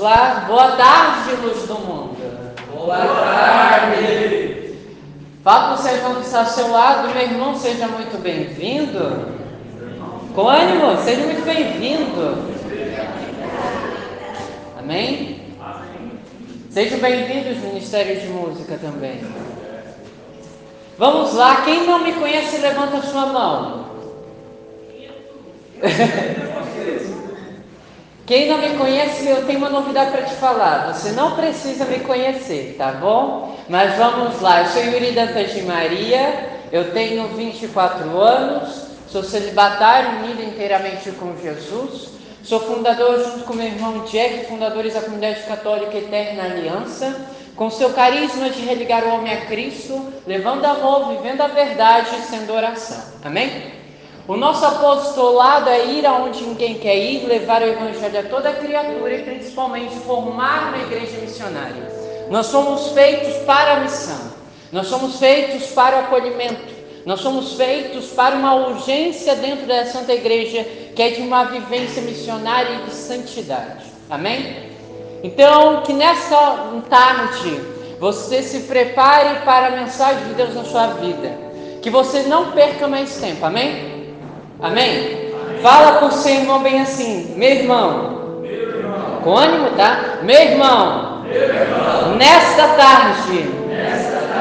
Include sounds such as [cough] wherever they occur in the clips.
lá. Boa tarde, luz do mundo. Boa tarde. Fala para o seu irmão que está ao seu lado, meu irmão, seja muito bem-vindo. Com ânimo, seja muito bem-vindo. Amém? Sejam bem-vindos, Ministério de Música também. Vamos lá, quem não me conhece, levanta a sua mão. [laughs] Quem não me conhece, eu tenho uma novidade para te falar. Você não precisa me conhecer, tá bom? Mas vamos lá. Eu sou Yuri Dantas de Maria, eu tenho 24 anos, sou celibatário, unido inteiramente com Jesus. Sou fundador, junto com meu irmão Jack, fundadores da Comunidade Católica Eterna Aliança, com seu carisma de religar o homem a Cristo, levando amor, vivendo a verdade e sendo oração. Amém? O nosso apostolado é ir aonde ninguém quer ir, levar o Evangelho a toda criatura e principalmente formar uma igreja missionária. Nós somos feitos para a missão, nós somos feitos para o acolhimento, nós somos feitos para uma urgência dentro da Santa Igreja que é de uma vivência missionária e de santidade. Amém? Então, que nessa tarde você se prepare para a mensagem de Deus na sua vida, que você não perca mais tempo. Amém? Amém? Fala por seu irmão bem assim, meu irmão. Com ânimo, tá? Meu irmão. Nesta tarde,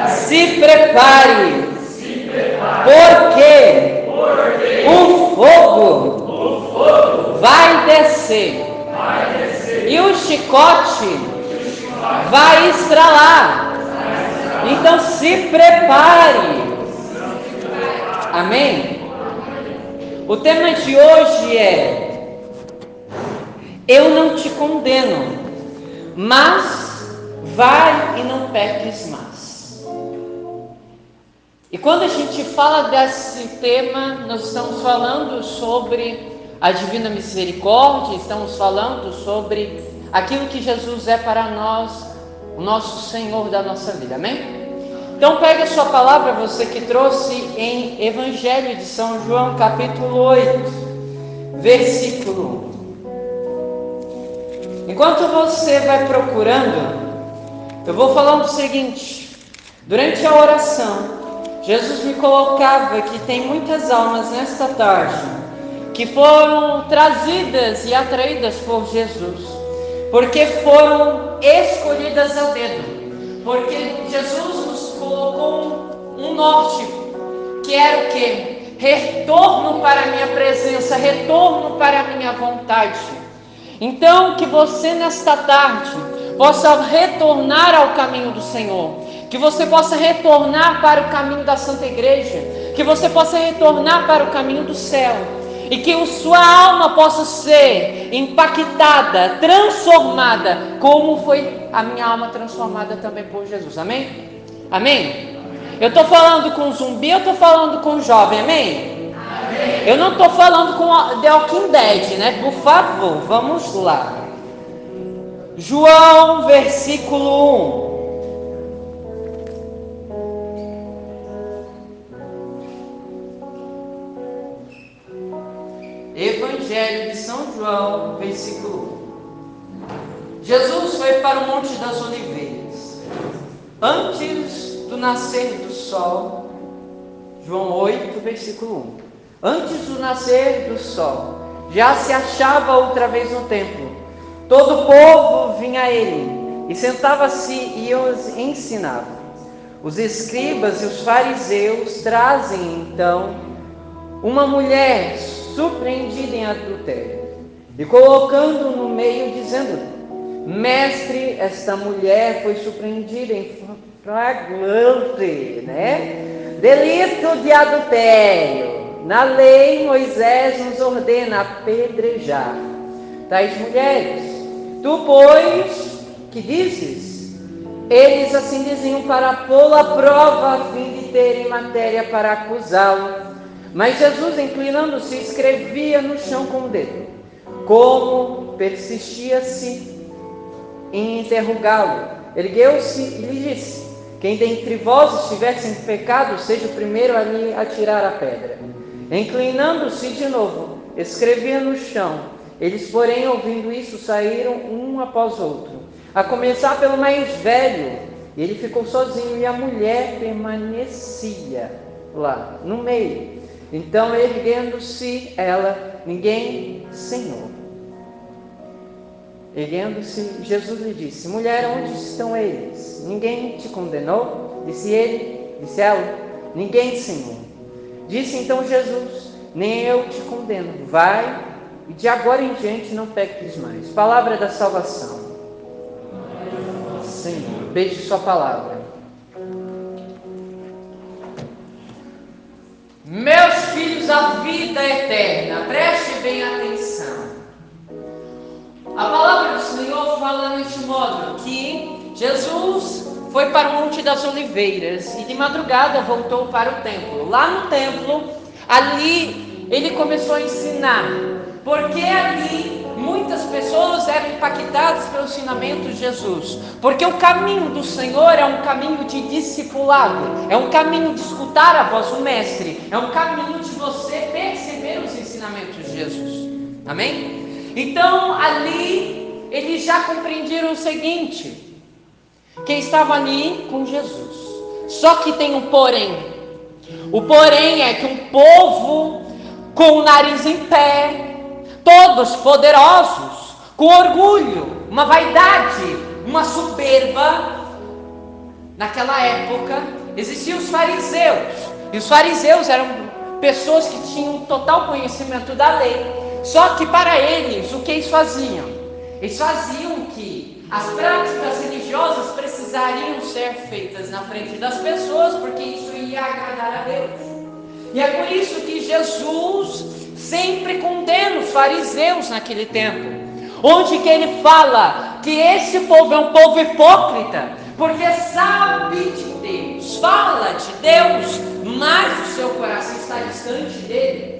se prepare, porque o fogo vai descer e O chicote vai estralar. Então se prepare. Amém? O tema de hoje é Eu não te condeno, mas vai e não peques mais. E quando a gente fala desse tema, nós estamos falando sobre a divina misericórdia, estamos falando sobre aquilo que Jesus é para nós, o nosso Senhor da nossa vida. Amém? Então pegue a sua palavra, você que trouxe em Evangelho de São João, capítulo 8, versículo 1. Enquanto você vai procurando, eu vou falando o seguinte: durante a oração, Jesus me colocava que tem muitas almas nesta tarde que foram trazidas e atraídas por Jesus, porque foram escolhidas a dedo, porque Jesus colocou um norte, que era o que? Retorno para a minha presença, retorno para a minha vontade. Então, que você nesta tarde possa retornar ao caminho do Senhor, que você possa retornar para o caminho da Santa Igreja, que você possa retornar para o caminho do céu e que a sua alma possa ser impactada, transformada, como foi a minha alma transformada também por Jesus. Amém? Amém? Eu estou falando com zumbi, eu estou falando com jovem, amém? Amém. Eu não estou falando com The Walking Dead, né? Por favor, vamos lá. João, versículo 1. Evangelho de São João, versículo 1. Jesus foi para o Monte das Oliveiras. Antes do nascer do sol, João 8, versículo 1. Antes do nascer do sol, já se achava outra vez no templo. Todo o povo vinha a ele e sentava-se e os ensinava. Os escribas e os fariseus trazem então uma mulher surpreendida em adultério e colocando no meio, dizendo: Mestre, esta mulher foi surpreendida em flagrante, né? Delito de adultério. Na lei, Moisés nos ordena apedrejar tais mulheres. Tu, pois, que dizes? Eles assim diziam para pô-lo à prova, a fim de terem matéria para acusá-lo. Mas Jesus, inclinando-se, escrevia no chão com o dedo. Como persistia-se em interrogá-lo, ergueu-se e lhe disse: Quem dentre vós estiver sem pecado, seja o primeiro a lhe atirar a pedra. Inclinando-se de novo, escrevia no chão, Eles, porém, ouvindo isso, saíram um após outro, a começar pelo mais velho. Ele ficou sozinho e a mulher permanecia lá, no meio. Então, erguendo-se ela, ninguém, Senhor. Erguendo-se, Jesus lhe disse: Mulher, onde estão eles? Ninguém te condenou? Disse ele, disse ela: Ninguém, Senhor. Disse então Jesus: Nem eu te condeno. Vai e de agora em diante não peques mais. Palavra da salvação. Senhor, beijo Sua palavra. Meus filhos, a vida eterna, preste bem atenção. A palavra do Senhor fala neste modo que Jesus foi para o Monte das Oliveiras e de madrugada voltou para o templo. Lá no templo, ali ele começou a ensinar, porque ali muitas pessoas eram impactadas pelo ensinamento de Jesus. Porque o caminho do Senhor é um caminho de discipulado, é um caminho de escutar a voz do Mestre, é um caminho de você perceber os ensinamentos de Jesus. Amém? Então ali eles já compreenderam o seguinte: quem estava ali com Jesus. Só que tem um porém. O porém é que um povo com o nariz em pé, todos poderosos, com orgulho, uma vaidade, uma soberba. Naquela época existiam os fariseus, e os fariseus eram pessoas que tinham total conhecimento da lei. Só que para eles, o que eles faziam? Eles faziam que as práticas religiosas precisariam ser feitas na frente das pessoas, porque isso ia agradar a Deus. E é por isso que Jesus sempre condena os fariseus naquele tempo, onde que ele fala que esse povo é um povo hipócrita, porque sabe de Deus, fala de Deus, mas o seu coração está distante dele.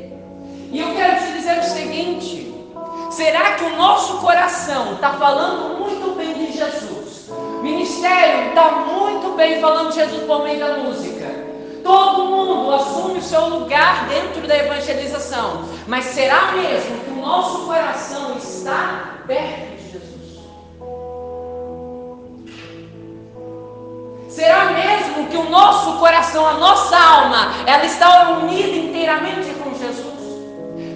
E eu quero te dizer o seguinte: será que o nosso coração está falando muito bem de Jesus? Ministério está muito bem falando de Jesus por meio da música. Todo mundo assume o seu lugar dentro da evangelização. Mas será mesmo que o nosso coração está perto de Jesus? Será mesmo que o nosso coração, a nossa alma, ela está unida inteiramente?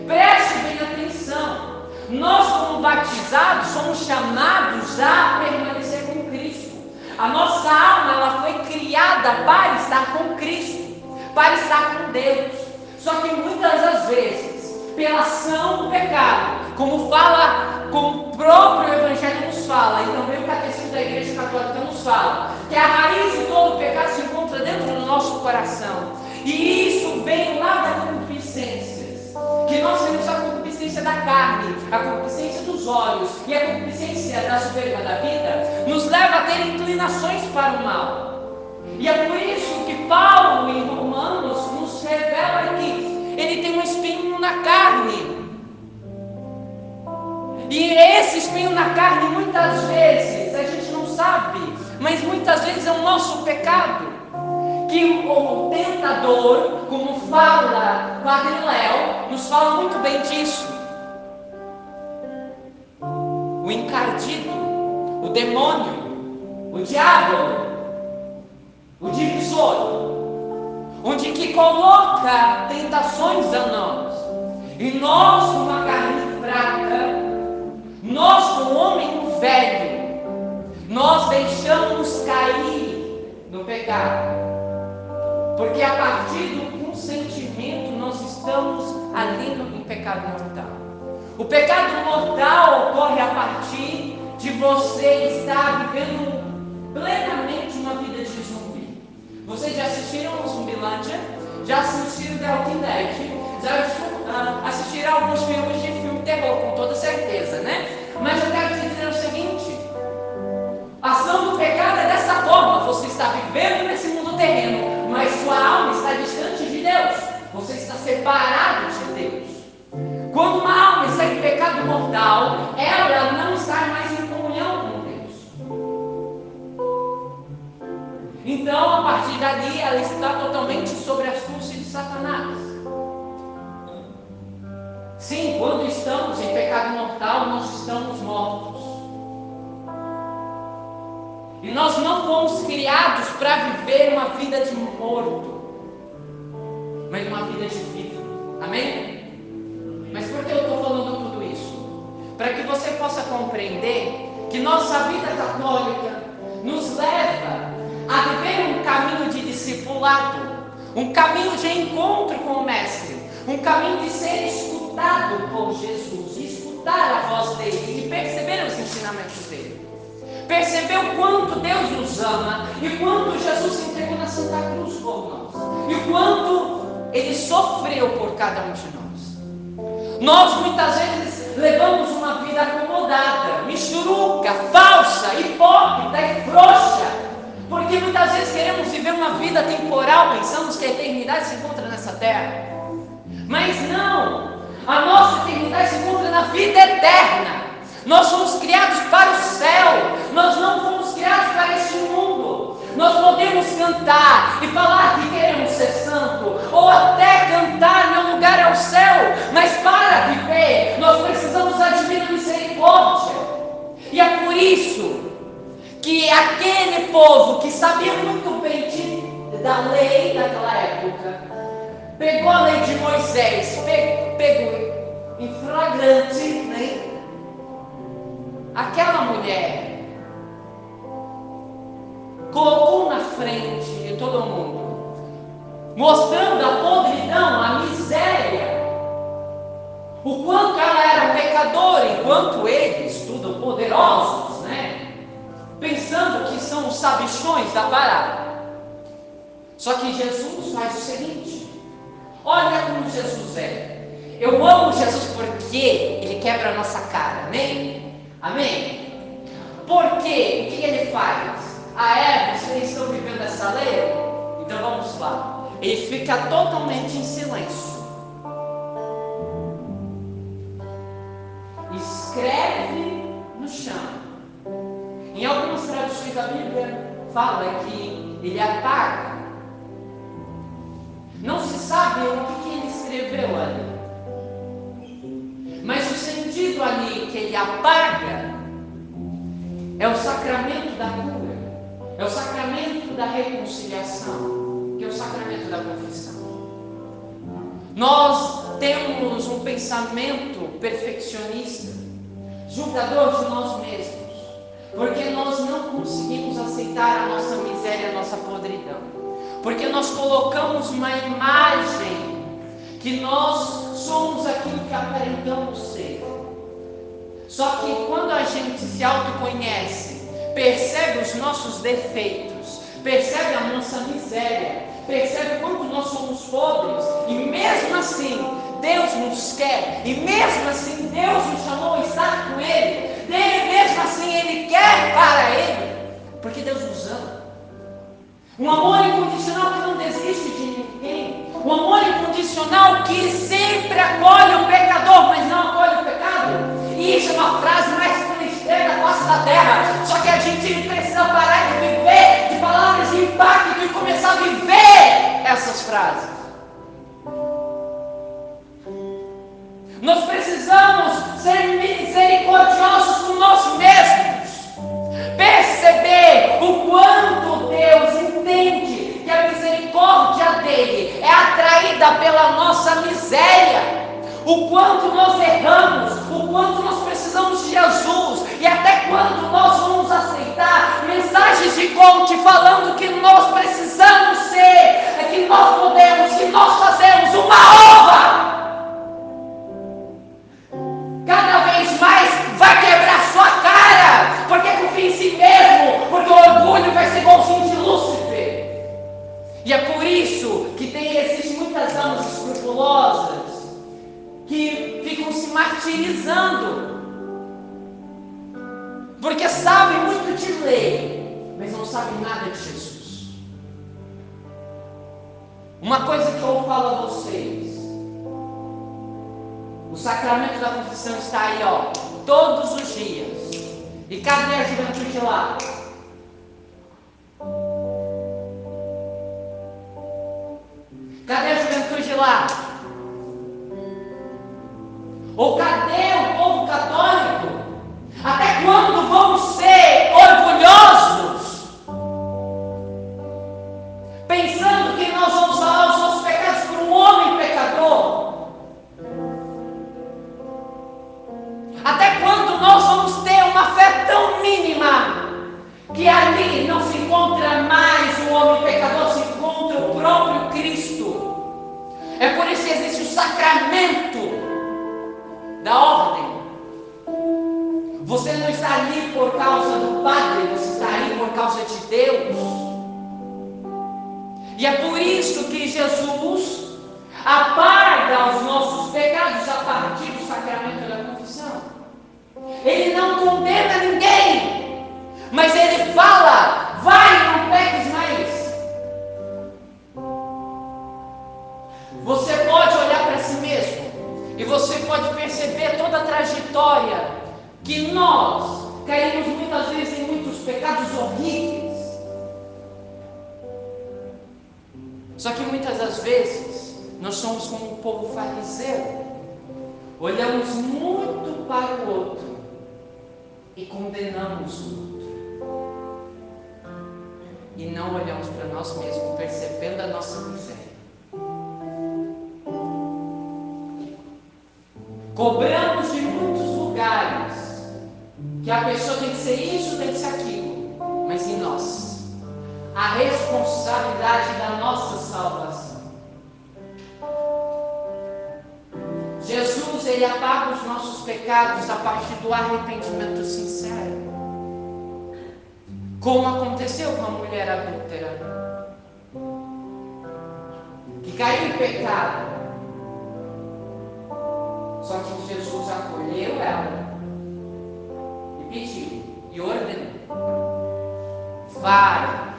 Preste bem atenção. Nós, como batizados, somos chamados a permanecer com Cristo. A nossa alma ela foi criada para estar com Cristo, para estar com Deus. Só que muitas das vezes, pela ação do pecado, como fala, como o próprio Evangelho nos fala, e também o Catecismo da Igreja Católica nos fala, que a raiz de todo o pecado se encontra dentro do nosso coração. E isso vem lá da concupiscência. Que nós temos a concupiscência da carne, a concupiscência dos olhos e a concupiscência da soberba da vida, nos leva a ter inclinações para o mal. E é por isso que Paulo, em Romanos, nos revela que ele tem um espinho na carne. E esse espinho na carne, muitas vezes, a gente não sabe, mas muitas vezes é o nosso pecado. Que o como fala Padre Léo, nos fala muito bem disso. O encardido, o demônio, o diabo, o divisor, onde que coloca tentações a nós. E nós, uma carne fraca, nós, o homem velho, nós deixamos cair no pecado. Porque a partir do consentimento nós estamos ali no pecado mortal. O pecado mortal ocorre a partir de você estar vivendo plenamente uma vida de zumbi. Vocês já assistiram o Zumbilândia? Já assistiram The Walking Dead? Já assistiram alguns filmes de filme terror, com toda certeza, né? Mas eu quero te dizer o seguinte: a ação do pecado é dessa forma. Você está vivendo nesse mundo terreno, mas sua alma está distante de Deus. Você está separado de Deus. Quando uma alma está em pecado mortal, ela não está mais em comunhão com Deus. Então, a partir dali, ela está totalmente sobre a astúcia de Satanás. Sim, quando estamos em pecado mortal, nós estamos mortos. E nós não fomos criados para viver uma vida de morto, mas uma vida de vida. Amém? Mas por que eu estou falando tudo isso? Para que você possa compreender que nossa vida católica nos leva a viver um caminho de discipulado, um caminho de encontro com o Mestre, um caminho de ser escutado por Jesus, escutar a voz dele e perceber os ensinamentos dele. Perceber o quanto Deus nos ama e quanto Jesus se entregou na Santa Cruz por nós, e quanto ele sofreu por cada um de nós. Nós muitas vezes levamos uma vida acomodada, misturuca, falsa, hipócrita e frouxa porque muitas vezes queremos viver uma vida temporal, pensamos que a eternidade se encontra nessa terra. Mas não, a nossa eternidade se encontra na vida eterna. Nós somos criados para o céu, nós não fomos criados para este mundo. Nós podemos cantar e falar que queremos ser santo, ou até cantar meu lugar é o céu, mas para viver, nós precisamos da misericórdia. E é por isso que aquele povo que sabia muito bem de, da lei daquela época, pegou a lei de Moisés, pegou, pegou em flagrante, né? Aquela mulher colocou na frente de todo mundo, mostrando a podridão, a miséria, o quanto ela era pecadora, enquanto eles, tudo poderosos, né? pensando que são os sabichões da parada. Só que Jesus faz o seguinte: olha como Jesus é. Eu amo Jesus porque ele quebra a nossa cara, amém? Amém? Porque o que ele faz? Ah, é? Vocês estão vivendo essa lei? Então vamos lá. Ele fica totalmente em silêncio. Escreve no chão em algumas traduções da Bíblia fala que ele apaga. Não se sabe o que, ele escreveu ali. Mas o sentido ali que ele apaga é o sacramento da cura, é o sacramento da reconciliação, que é o sacramento da confissão. Nós temos um pensamento perfeccionista, julgador de nós mesmos porque nós não conseguimos aceitar a nossa miséria, a nossa podridão, porque nós colocamos uma imagem que nós somos aquilo que aparentamos ser. Só que quando a gente se autoconhece, percebe os nossos defeitos, percebe a nossa miséria, percebe quanto nós somos pobres, e mesmo assim Deus nos quer, e mesmo assim Deus nos chamou a estar com Ele, dele, mesmo assim Ele quer para Ele, porque Deus nos ama. Um amor incondicional que não desiste de ninguém. Um amor incondicional que sempre acolhe frases. Nós precisamos ser misericordiosos com nós mesmos. Perceber o quanto Deus entende que a misericórdia dele é atraída pela nossa miséria. O quanto nós erramos, o quanto nós precisamos de Jesus. E até quando nós vamos aceitar mensagens de coach falando que nós precisamos ser, que nós podemos, que nós fazemos uma ova. Cada vez mais vai quebrar sua cara, porque confia em si mesmo, porque o orgulho vai ser igualzinho de Lúcifer. E é por isso que tem, existem muitas almas escrupulosas que ficam se martirizando, porque sabem muito de lei, mas não sabem nada de Jesus. Uma coisa que eu falo a vocês, o sacramento da confissão está aí, ó, todos os dias. E cadê a juventude lá? Cadê a juventude lá? Ou cadê o povo católico? Até quando vamos ser orgulhosos? Pensando que nós vamos falar os nossos pecados para um homem pecador? Até quando nós vamos ter uma fé tão mínima que ali não se encontra mais o homem pecador, se encontra o próprio Cristo? É por isso que existe o sacramento da ordem. Você não está ali por causa do Padre, você está ali por causa de Deus. E é por isso que Jesus apaga os nossos pecados a partir do sacramento da confissão. Ele não condena ninguém, mas ele fala: vai, não peques mais. Você pode olhar para si mesmo e você pode perceber toda a trajetória que nós caímos muitas vezes em muitos pecados horríveis. Só que muitas das vezes nós somos como o povo fariseu. Olhamos muito para o outro e condenamos o outro. E não olhamos para nós mesmos, percebendo a nossa miséria. Cobramos a pessoa tem que ser isso, tem que ser aquilo, mas em nós, a responsabilidade da nossa salvação. Jesus, ele apaga os nossos pecados a partir do arrependimento sincero. Como aconteceu com a mulher adúltera, que caiu em pecado, só que Jesus acolheu ela pediu e ordenou: vai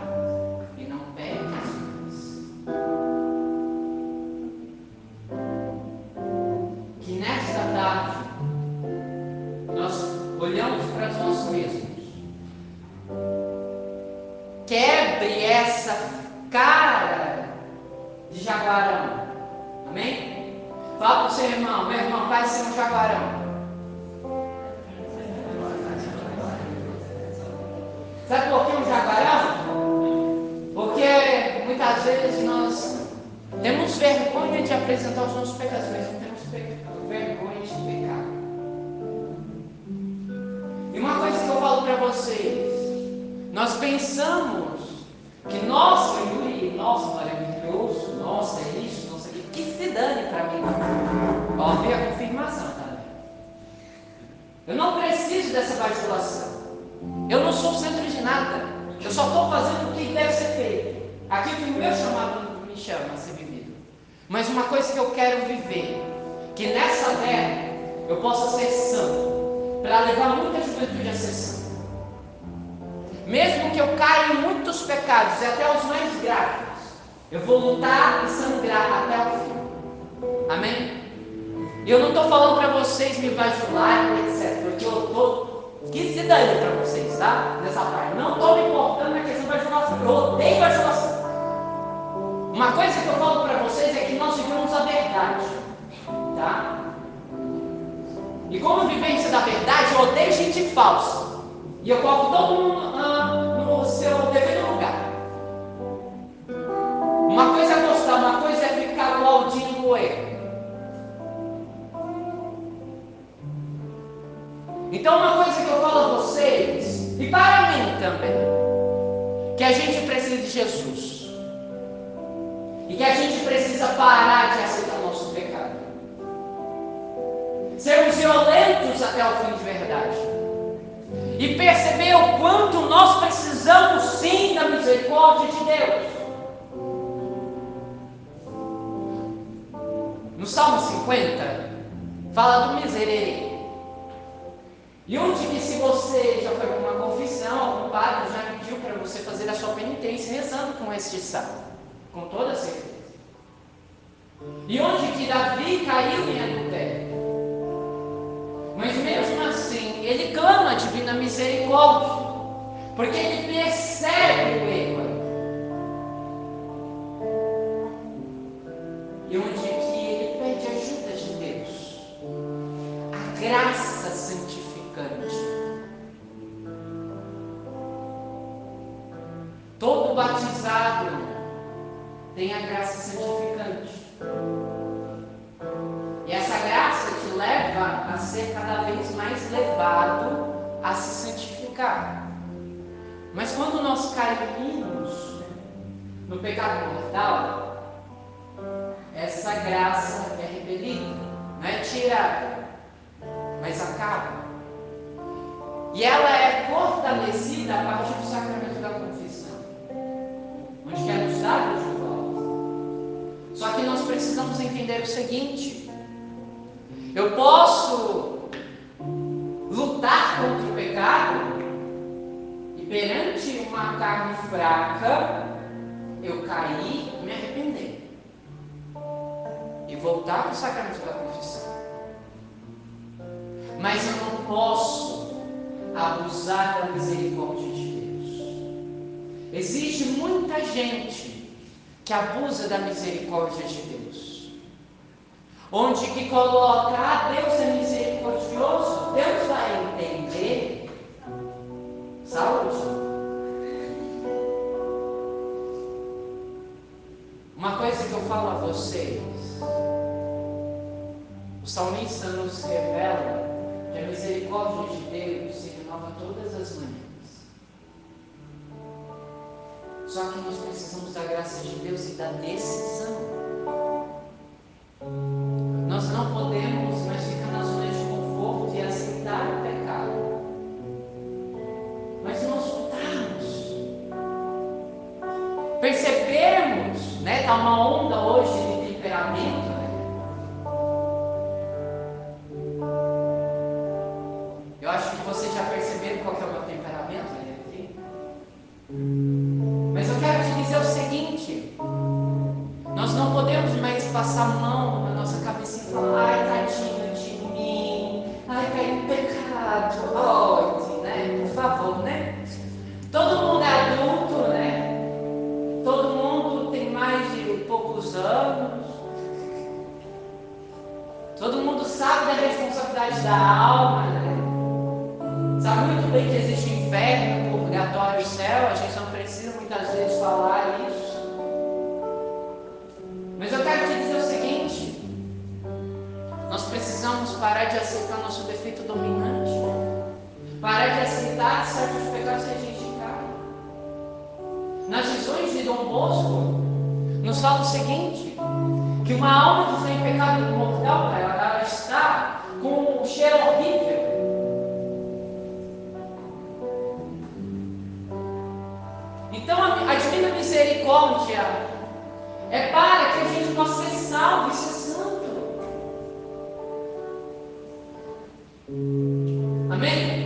pecados, e até os mais graves, eu vou lutar e sangrar até o fim. Amém? E eu não estou falando para vocês me bajularem, etc. Porque eu estou. Dane para vocês, tá? Nessa parte. Não estou me importando na questão da bajulação. Eu odeio bajulação. Uma coisa que eu falo para vocês é que nós vivemos a verdade. Tá? E como vivência da verdade, eu odeio gente falsa. E eu coloco todo mundo ah, no seu devido Então, uma coisa que eu falo a vocês, e para mim também, que a gente precisa de Jesus. E que a gente precisa parar de aceitar o nosso pecado. Sermos violentos até o fim de verdade. E perceber o quanto nós precisamos sim da misericórdia de Deus. No Salmo 50, fala do miserere. E onde que se você já foi para uma confissão, algum padre já pediu para você fazer a sua penitência rezando com este salmo, com toda certeza. E onde que Davi caiu em adultério. Mas mesmo assim, ele clama a divina misericórdia, porque ele percebe o erro. Batizado tem a graça santificante. E essa graça te leva a ser cada vez mais levado a se santificar. Mas quando nós caímos no pecado mortal, essa graça é repelida, não é tirada, mas acaba. E ela é fortalecida a partir do sacramento da confissão, nos dar de volta. Só que nós precisamos entender o seguinte: eu posso lutar contra o pecado e perante uma carne fraca eu cair e me arrepender e voltar para o sacramento da confissão. Mas eu não posso abusar da misericórdia de Deus. Existe muita gente que abusa da misericórdia de Deus onde que coloca, ah, Deus é misericordioso, Deus vai entender. Saúde. Uma coisa que eu falo a vocês, o salmista nos revela que a misericórdia de Deus se renova todas as manhãs. Só que nós precisamos da graça de Deus e da decisão. Nós não podemos mais ficar na zona de conforto e aceitar o pecado. Mas nós lutarmos. Percebermos, né? Está uma onda hoje de temperamento. Né? Eu acho que vocês já perceberam qual é o meu temperamento, podemos mais passar mão falar, ai, tadinho de mim, ai, caí no pecado, pode, né? Por favor, né? Todo mundo é adulto, né? Todo mundo tem mais de poucos anos. Todo mundo sabe da responsabilidade da alma, dominante. Parar de aceitar certos pecados que a gente cai. Nas visões de Dom Bosco, nos fala o seguinte: que uma alma que está pecado mortal, ela, ela está com um cheiro horrível. Então a, a divina misericórdia é para que a gente possa ser salvo e ser Amém?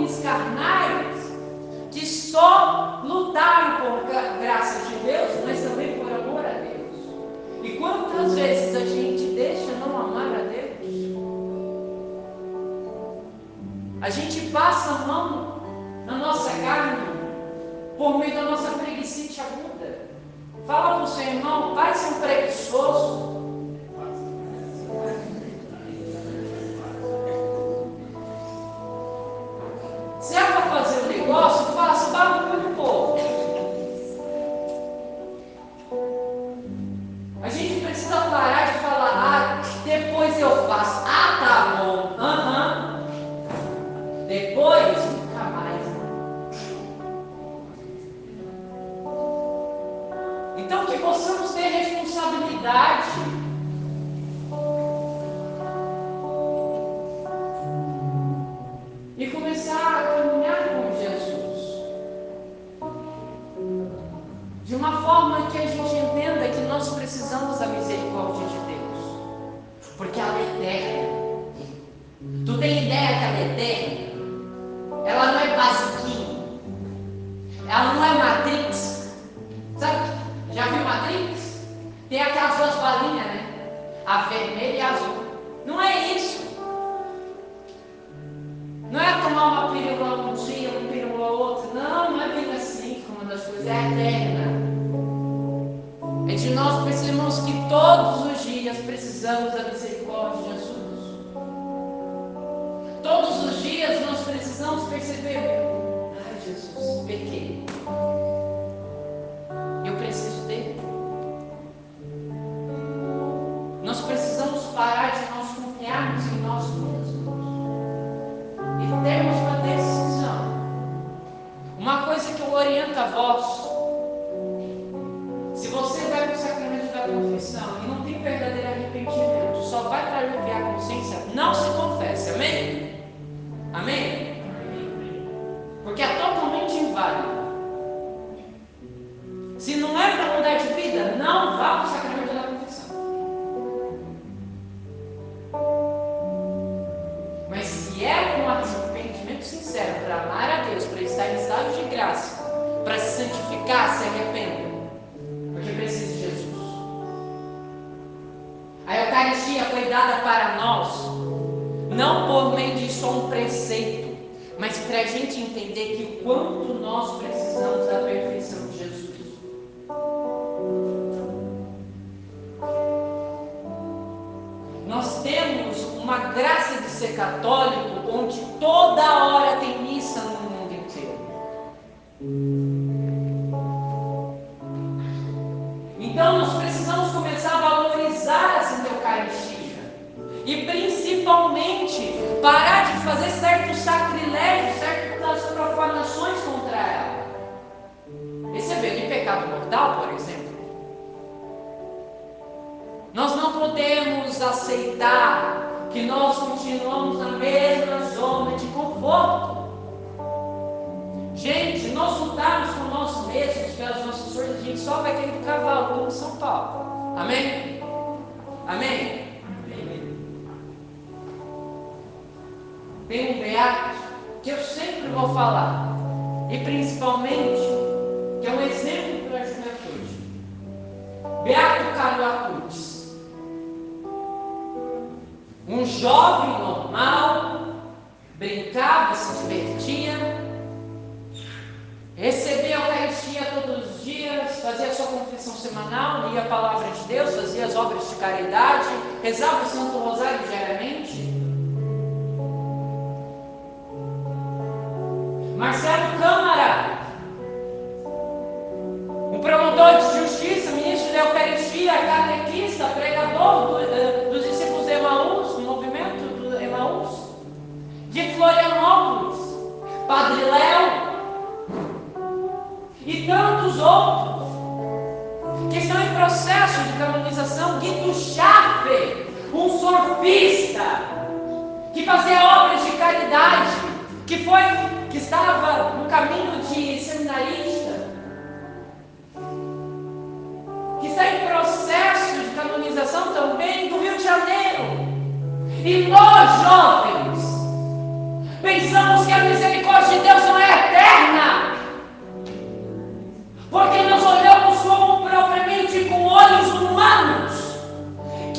Homens carnais que só lutaram por graça de Deus, mas também por amor a Deus. E quantas vezes a gente deixa não amar a Deus? A gente passa a mão na nossa carne por meio da nossa preguiça aguda. Fala para o seu irmão, vai ser um preguiçoso. Eterna? Ela não é basiquinha. Ela não é Matrix. Sabe? Já viu Matrix? Tem aquelas duas balinhas, né? A vermelha e a azul. Não é isso. Não é tomar uma pílula um dia, uma pílula outro. Não, não é bem assim como das coisas. É eterna. É de nós percebemos que todos os dias precisamos da misericórdia dias nós precisamos perceber: ai Jesus, pequei. Eu preciso dele. Nós precisamos parar de nós confiarmos em nós mesmos e termos uma decisão. Uma coisa que eu oriento a vós: sincero, para amar a Deus, para estar em estado de graça, para se santificar, se arrependa. Porque precisa de Jesus. A Eucaristia foi dada para nós, não por meio de só um preceito, mas para a gente entender que o quanto nós precisamos da perfeição de Jesus. Nós temos uma graça de ser católico, toda hora tem missa no mundo inteiro. Então nós precisamos começar a valorizar a Santa Eucaristia. E principalmente parar de fazer certos sacrilégios, certas profanações contra ela. Receber de pecado mortal, por exemplo. Nós não podemos aceitar que nós continuamos na mesma forças, a gente só vai cair do cavalo, como São Paulo. Amém? Amém? Tem um beato que eu sempre vou falar, e principalmente, que é um exemplo para a juventude. Beato Carlo Acutis. Um jovem normal, brincava, se divertia, recebia a Eucaristia todos os dias, fazia a sua confissão semanal, lia a palavra de Deus, fazia as obras de caridade, rezava o Santo Rosário diariamente. Marcelo outros que estão em processo de canonização. Guido Schaffer, um surfista que fazia obras de caridade, que foi que estava no caminho de seminarista, que está em processo de canonização também do Rio de Janeiro. E nós, jovens, pensamos que a misericórdia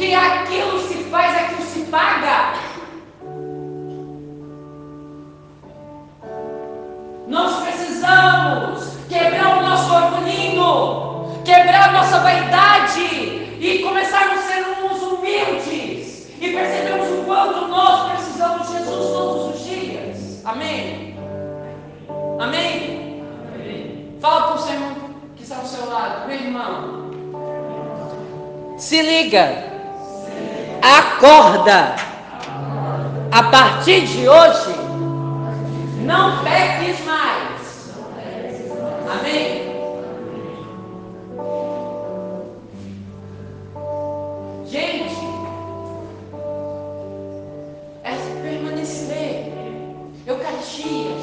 que aquilo se faz, aquilo se paga. Nós precisamos quebrar o nosso orgulhinho, quebrar a nossa vaidade e começarmos a ser uns humildes e percebermos o quanto nós precisamos de Jesus todos os dias. Amém? Amém? Amém. Fala para o irmão que está ao seu lado, meu irmão. Se liga. Acorda. A partir de hoje, não peques mais. Amém? Gente, é permanecer. Eucaristia.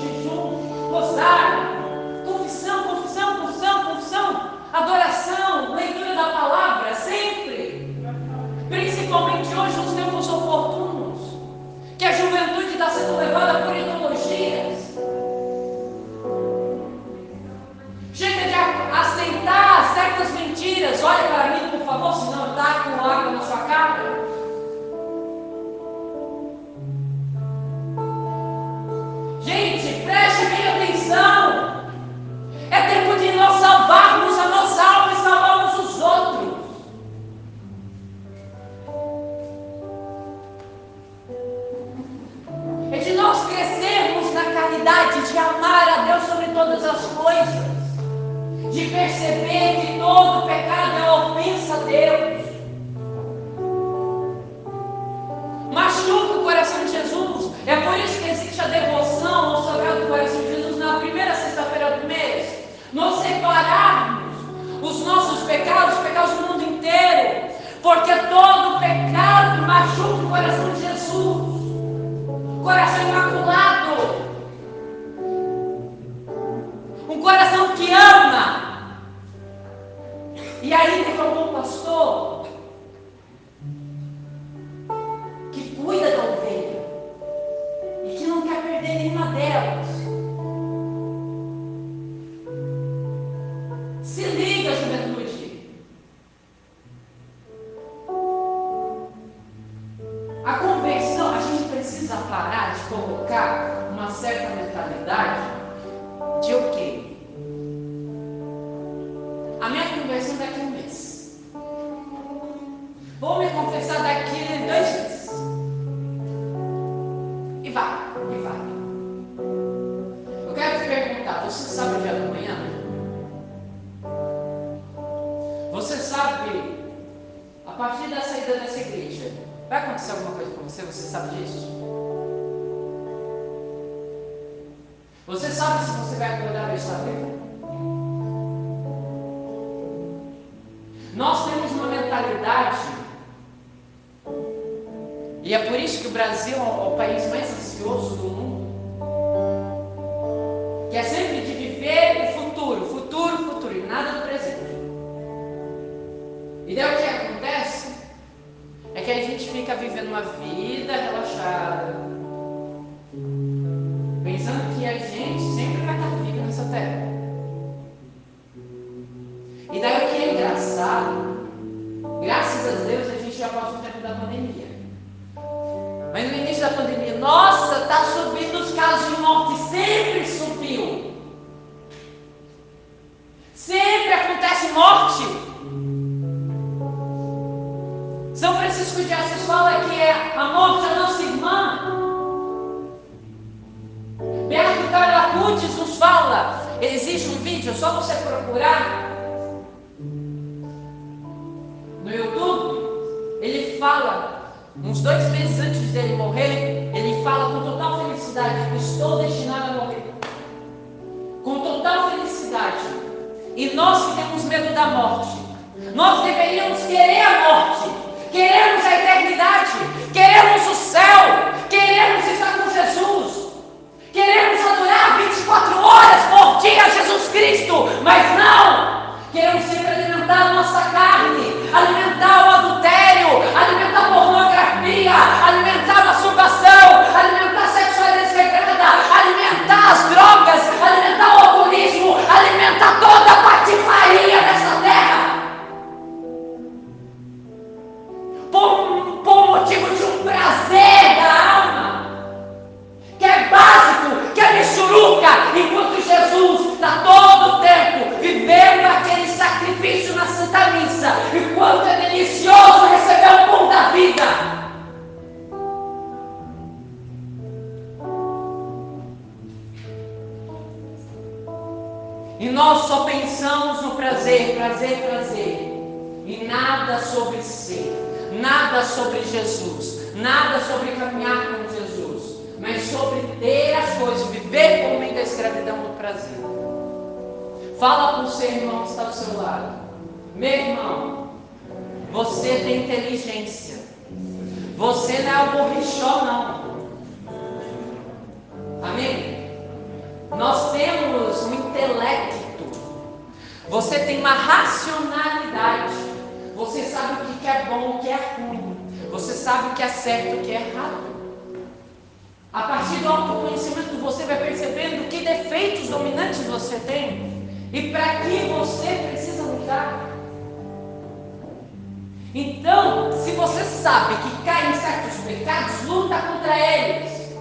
E daí o que acontece? É que a gente fica vivendo uma vida relaxada, pensando que a gente sempre vai estar vivo nessa terra. E daí o que é engraçado, graças a Deus a gente já passou o tempo da pandemia. Mas no início da pandemia, nossa, está subindo os casos de morte, sempre vídeo, é só você procurar no YouTube, ele fala, uns dois meses antes dele morrer, ele fala com total felicidade: Estou destinado a morrer. Com total felicidade. E nós que temos medo da morte, nós deveríamos querer a morte, queremos a eternidade, queremos o céu, queremos estar com Jesus, queremos adorar 24 horas por dia Jesus Cristo, mas não, queremos sempre alimentar a nossa carne, alimentar prazer, prazer, prazer. E nada sobre ser, nada sobre Jesus, nada sobre caminhar com Jesus, mas sobre ter as coisas, viver como homem da escravidão do prazer. Fala com o seu irmão que está do seu lado. Meu irmão, você tem inteligência. Você não é o borrichó, não. Você tem uma racionalidade. Você sabe o que é bom, o que é ruim. Você sabe o que é certo, o que é errado. A partir do autoconhecimento, você vai percebendo que defeitos dominantes você tem e para que você precisa mudar. Então, se você sabe que cai em certos pecados, luta contra eles.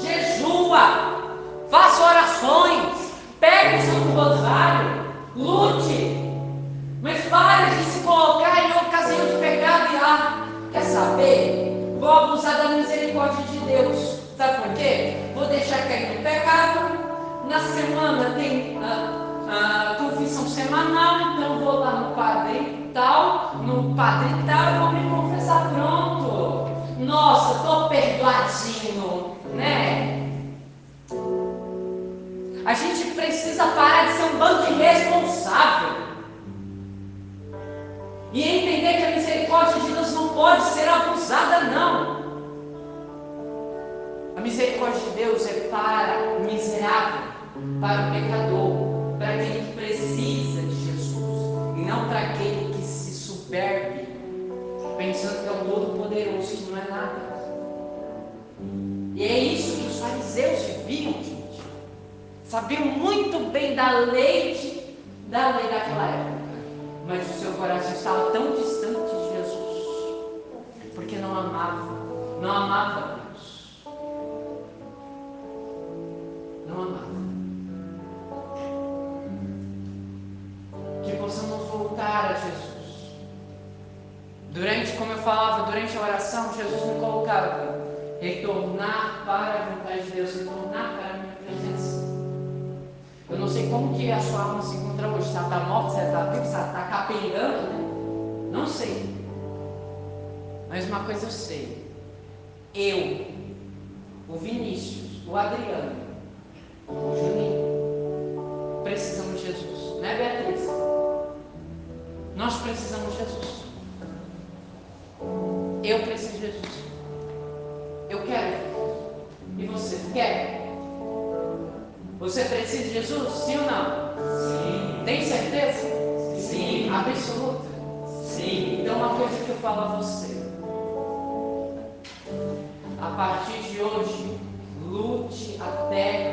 Jejua, faça orações, pegue o seu rosário, lute. Mas pare de se colocar em ocasião de pecado e ah, quer saber? Vou abusar da misericórdia de Deus. Sabe por quê? Vou deixar cair no pecado. Na semana tem. Ah, ah, confissão semanal, então vou lá no padre tal, no padre tal, vou me confessar pronto. Nossa, tô perdoadinho, né? A gente precisa parar de ser um bando irresponsável. E entender que a misericórdia de Deus não pode ser abusada, não. A misericórdia de Deus é para o miserável, para o pecador, para aquele que precisa de Jesus, e não para aquele que se superbe, pensando que é o Todo-Poderoso, que não é nada. Sabiam muito bem da lei, da lei daquela época, mas o seu coração estava tão distante de Jesus, porque não amava, não amava não amava. Que possamos voltar a Jesus. Durante, como eu falava, durante a oração, Jesus me colocava retornar para a vontade de Deus, retornar para. Eu não sei como que a sua alma se encontra hoje. Está tá morta, você está vivo, você está capengando, né? Não sei. Mas uma coisa eu sei. Eu, o Vinícius, o Adriano, Juninho, precisamos de Jesus, né, Beatriz? Nós precisamos de Jesus. Eu preciso de Jesus. Eu quero. E você quer? Você precisa de Jesus? Sim ou não? Sim. Tem certeza? Sim. Absoluta? Sim. Então, uma coisa que eu falo a você. A partir de hoje, lute até